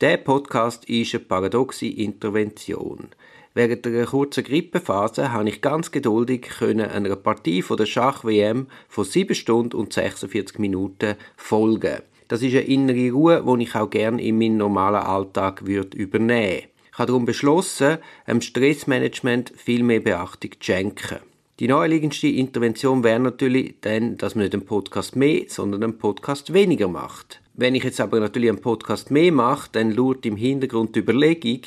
Der Podcast ist eine paradoxe Intervention. Während einer kurzen Grippephase habe ich ganz geduldig einer Partie von der Schach-WM von 7 Stunden und 46 Minuten folgen. Das ist eine innere Ruhe, die ich auch gerne in meinen normalen Alltag würde übernehmen Ich habe darum beschlossen, dem Stressmanagement viel mehr Beachtung zu schenken. Die naheliegendste Intervention wäre natürlich dann, dass man nicht einen Podcast mehr, sondern einen Podcast weniger macht. Wenn ich jetzt aber natürlich einen Podcast mehr mache, dann lauert im Hintergrund die Überlegung,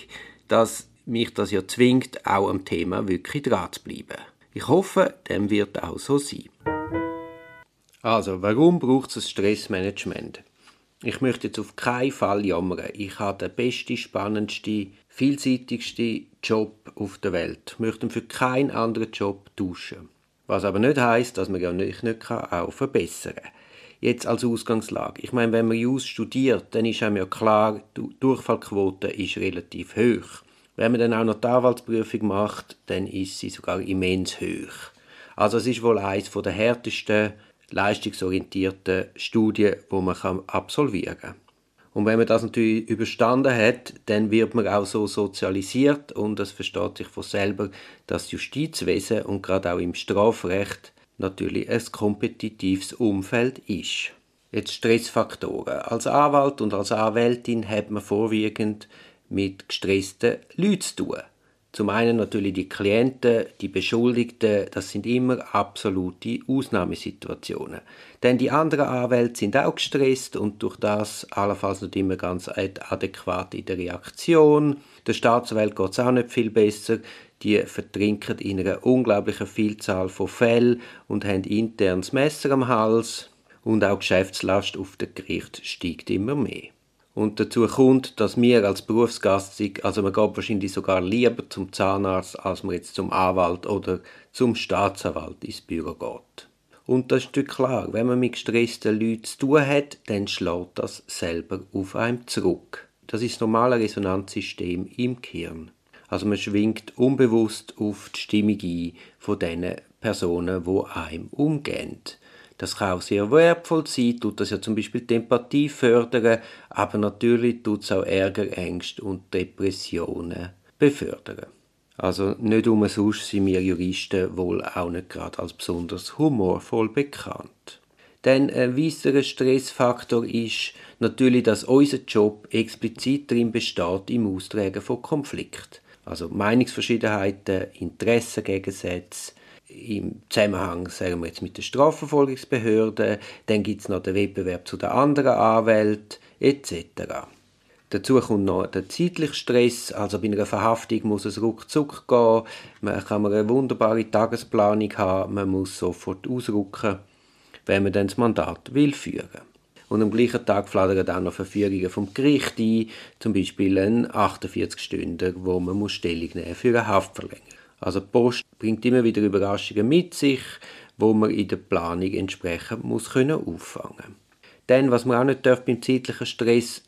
dass mich das ja zwingt, auch am Thema wirklich dran zu bleiben. Ich hoffe, dem wird auch so sein. Also, warum braucht es ein Stressmanagement? Ich möchte jetzt auf keinen Fall jammern. Ich habe den besten, spannendsten, vielseitigsten Job auf der Welt. Ich möchte für keinen anderen Job tauschen. Was aber nicht heißt, dass man ja nicht, nicht auch verbessern kann. Jetzt als Ausgangslage. Ich meine, wenn man Jus studiert, dann ist einem ja klar, die Durchfallquote ist relativ hoch. Wenn man dann auch noch die Anwaltsprüfung macht, dann ist sie sogar immens hoch. Also es ist wohl eines der härtesten, leistungsorientierten Studien, wo man absolvieren kann. Und wenn man das natürlich überstanden hat, dann wird man auch so sozialisiert und es versteht sich von selber, dass Justizwesen und gerade auch im Strafrecht natürlich ein kompetitives Umfeld ist. Jetzt Stressfaktoren. Als Anwalt und als Anwältin hat man vorwiegend mit gestressten Leuten zu tun. Zum einen natürlich die Klienten, die Beschuldigten, das sind immer absolute Ausnahmesituationen. Denn die anderen Anwälte sind auch gestresst und durch das allenfalls nicht immer ganz adäquat in der Reaktion. Der Staatsanwalt geht es auch nicht viel besser. Die vertrinken in einer unglaublichen Vielzahl von Fällen und haben internes Messer am Hals. Und auch die Geschäftslast auf dem Gericht steigt immer mehr. Und dazu kommt, dass wir als Berufsgast, also man geht wahrscheinlich sogar lieber zum Zahnarzt, als man jetzt zum Anwalt oder zum Staatsanwalt ins Büro geht. Und das ist klar, wenn man mit gestressten Leuten zu tun hat, dann schlägt das selber auf einem zurück. Das ist das normale Resonanzsystem im Gehirn. Also man schwingt unbewusst auf die Stimmung ein von den Personen, die einem umgehen. Das kann auch sehr wertvoll sein, tut das ja zum Beispiel die Empathie fördern, aber natürlich tut es auch Ärger, Ängste und Depressionen befördern. Also nicht umsonst sind wir Juristen wohl auch nicht gerade als besonders humorvoll bekannt. Denn ein weiterer Stressfaktor ist natürlich, dass unser Job explizit darin besteht im Austragen von Konflikten. Also Meinungsverschiedenheiten, Interessengegensätze, im Zusammenhang sagen wir jetzt mit der Strafverfolgungsbehörde, dann gibt es noch den Wettbewerb zu den anderen Anwälten etc. Dazu kommt noch der zeitliche Stress, also bei einer Verhaftung muss es ruckzuck gehen, man kann eine wunderbare Tagesplanung haben, man muss sofort ausrücken, wenn man dann das Mandat will führen. Und am gleichen Tag flattern auch noch Verfügungen vom Gericht ein, zum Beispiel ein 48 Stunden, wo man muss Stellung nehmen für eine Haftverlängerung. Also die Post bringt immer wieder Überraschungen mit sich, wo man in der Planung entsprechend muss können auffangen. Dann, was man auch nicht darf beim zeitlichen Stress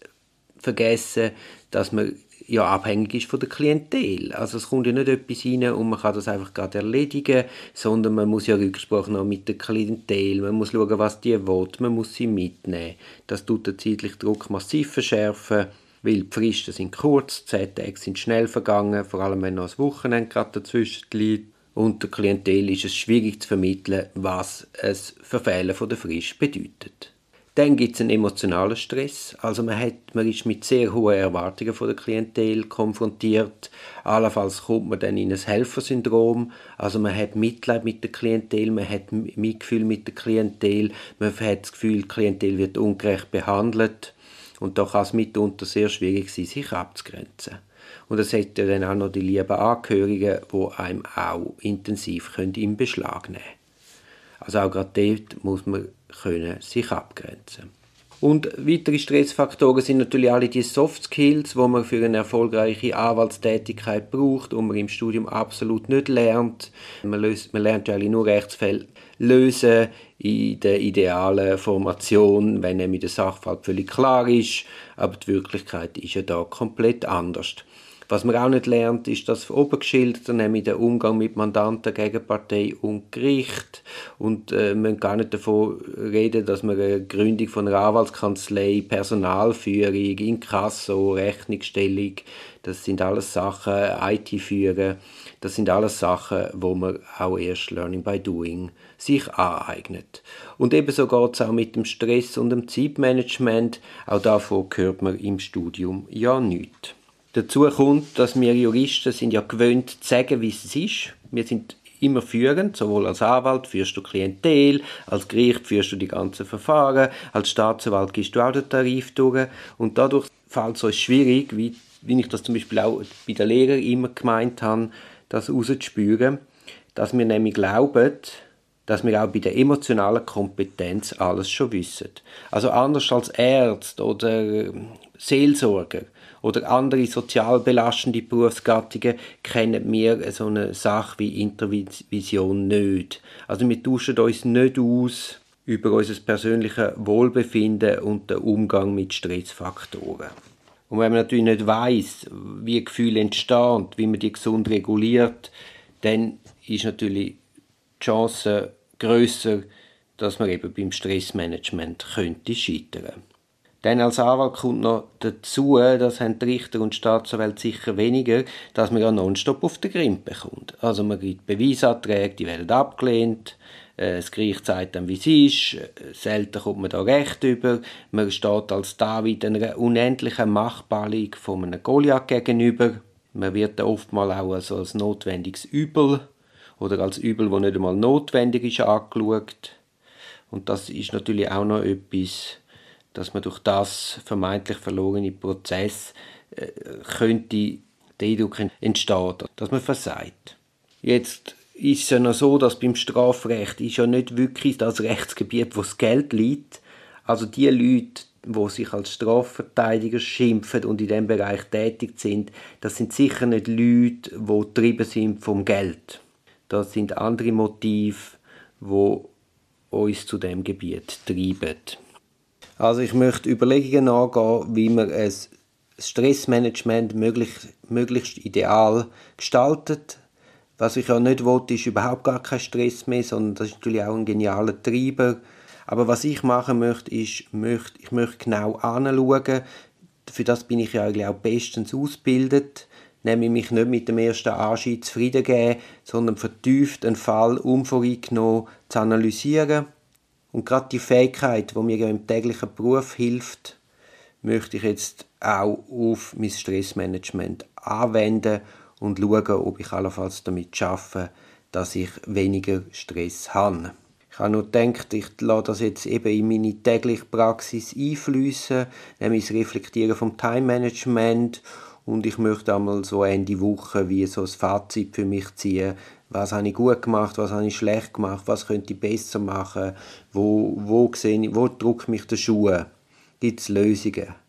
vergessen, dass man ja abhängig ist von der Klientel. Also es kommt ja nicht etwas rein und man kann das einfach gerade erledigen, sondern man muss ja Rücksprache noch mit der Klientel, man muss schauen, was die will, man muss sie mitnehmen. Das tut den zeitlichen Druck massiv verschärfen weil die Fristen sind kurz, die Tage sind schnell vergangen, vor allem wenn noch ein Wochenende gerade dazwischen liegt. Und der Klientel ist es schwierig zu vermitteln, was es Verfehlen von der Frist bedeutet. Dann gibt es einen emotionalen Stress. Also man, hat, man ist mit sehr hohen Erwartungen von der Klientel konfrontiert. Allenfalls kommt man dann in ein Helfersyndrom. Also man hat Mitleid mit der Klientel, man hat Mitgefühl mit der Klientel, man hat das Gefühl, die Klientel wird ungerecht behandelt. Und da kann es mitunter sehr schwierig sein, sich abzugrenzen. Und es hat ja dann auch noch die lieben Angehörigen, die einem auch intensiv in Beschlag nehmen können. Also auch gerade dort muss man können sich abgrenzen und weitere Stressfaktoren sind natürlich alle die Soft Skills, die man für eine erfolgreiche Anwaltstätigkeit braucht und man im Studium absolut nicht lernt. Man, löst, man lernt ja nur Rechtsfälle lösen in der idealen Formation, wenn nämlich der Sachverhalt völlig klar ist, aber die Wirklichkeit ist ja da komplett anders. Was man auch nicht lernt, ist das oben geschildert, nämlich der Umgang mit Mandanten, Gegenpartei und Gericht. Und äh, man kann nicht davon reden, dass man eine Gründung von einer Anwaltskanzlei, Personalführung, Inkasso, Rechnungsstellung, das sind alles Sachen, IT führen, das sind alles Sachen, wo man auch erst Learning by Doing sich aneignet. Und ebenso geht es auch mit dem Stress und dem Zeitmanagement. Auch davon hört man im Studium ja nichts. Dazu kommt, dass wir Juristen sind ja gewöhnt zu sagen, wie es ist. Wir sind immer führend, sowohl als Anwalt führst du Klientel, als Gericht führst du die ganzen Verfahren, als Staatsanwalt gehst du auch den Tarif durch und dadurch fällt es uns schwierig, wie, wie ich das zum Beispiel auch bei den Lehrern immer gemeint habe, das rauszuspüren, dass wir nämlich glauben, dass wir auch bei der emotionalen Kompetenz alles schon wissen. Also anders als Ärzte oder Seelsorger oder andere sozial belastende Berufsgattungen kennen wir so eine Sache wie Intervision nicht. Also wir tauschen uns nicht aus über unser persönliches Wohlbefinden und den Umgang mit Stressfaktoren. Und wenn man natürlich nicht weiß, wie Gefühle entstehen, wie man die gesund reguliert, dann ist natürlich die Chance größer, dass man eben beim Stressmanagement könnte scheitern. Dann als Anwalt kommt noch dazu, das haben die Richter und Staatsanwälte sicher weniger, dass man ja nonstop auf den Grind bekommt. Also man gibt Beweisanträge, die werden abgelehnt, äh, das Gericht sagt dann, wie es ist, selten kommt man da recht über, man steht als David einer unendlichen Machtballung von einem Goliath gegenüber, man wird oftmals auch also als notwendiges Übel oder als Übel, das nicht einmal notwendig ist, angeschaut. Und das ist natürlich auch noch etwas, dass man durch das vermeintlich verlorene Prozess äh, könnte der Eindruck entstehen, dass man versagt. Jetzt ist es ja noch so, dass beim Strafrecht ist ja nicht wirklich das Rechtsgebiet, wo das Geld liegt. Also die Leute, die sich als Strafverteidiger schimpfen und in diesem Bereich tätig sind, das sind sicher nicht Leute, die getrieben sind vom Geld. Das sind andere Motive, die uns zu dem Gebiet treiben. Also ich möchte Überlegungen angehen, wie man ein Stressmanagement möglichst, möglichst ideal gestaltet. Was ich ja nicht will, ist überhaupt gar kein Stress mehr, sondern das ist natürlich auch ein genialer Treiber. Aber was ich machen möchte, ist, ich möchte genau anschauen, für das bin ich ja eigentlich auch bestens ausgebildet, nämlich mich nicht mit dem ersten Anschied zufrieden geben, sondern vertieft einen Fall unvoreingenommen zu analysieren und gerade die Fähigkeit, die mir im täglichen Beruf hilft, möchte ich jetzt auch auf mein Stressmanagement anwenden und schauen, ob ich allenfalls damit schaffe, dass ich weniger Stress habe. Ich habe nur gedacht, ich lasse das jetzt eben in meine tägliche Praxis einfließen, nämlich das Reflektieren vom Time Management und ich möchte einmal so Ende Woche wie so ein Fazit für mich ziehen, was habe ich gut gemacht, was habe ich schlecht gemacht, was könnte ich besser machen, wo, wo, sehe ich, wo drückt mich der Schuh, gibt es Lösungen.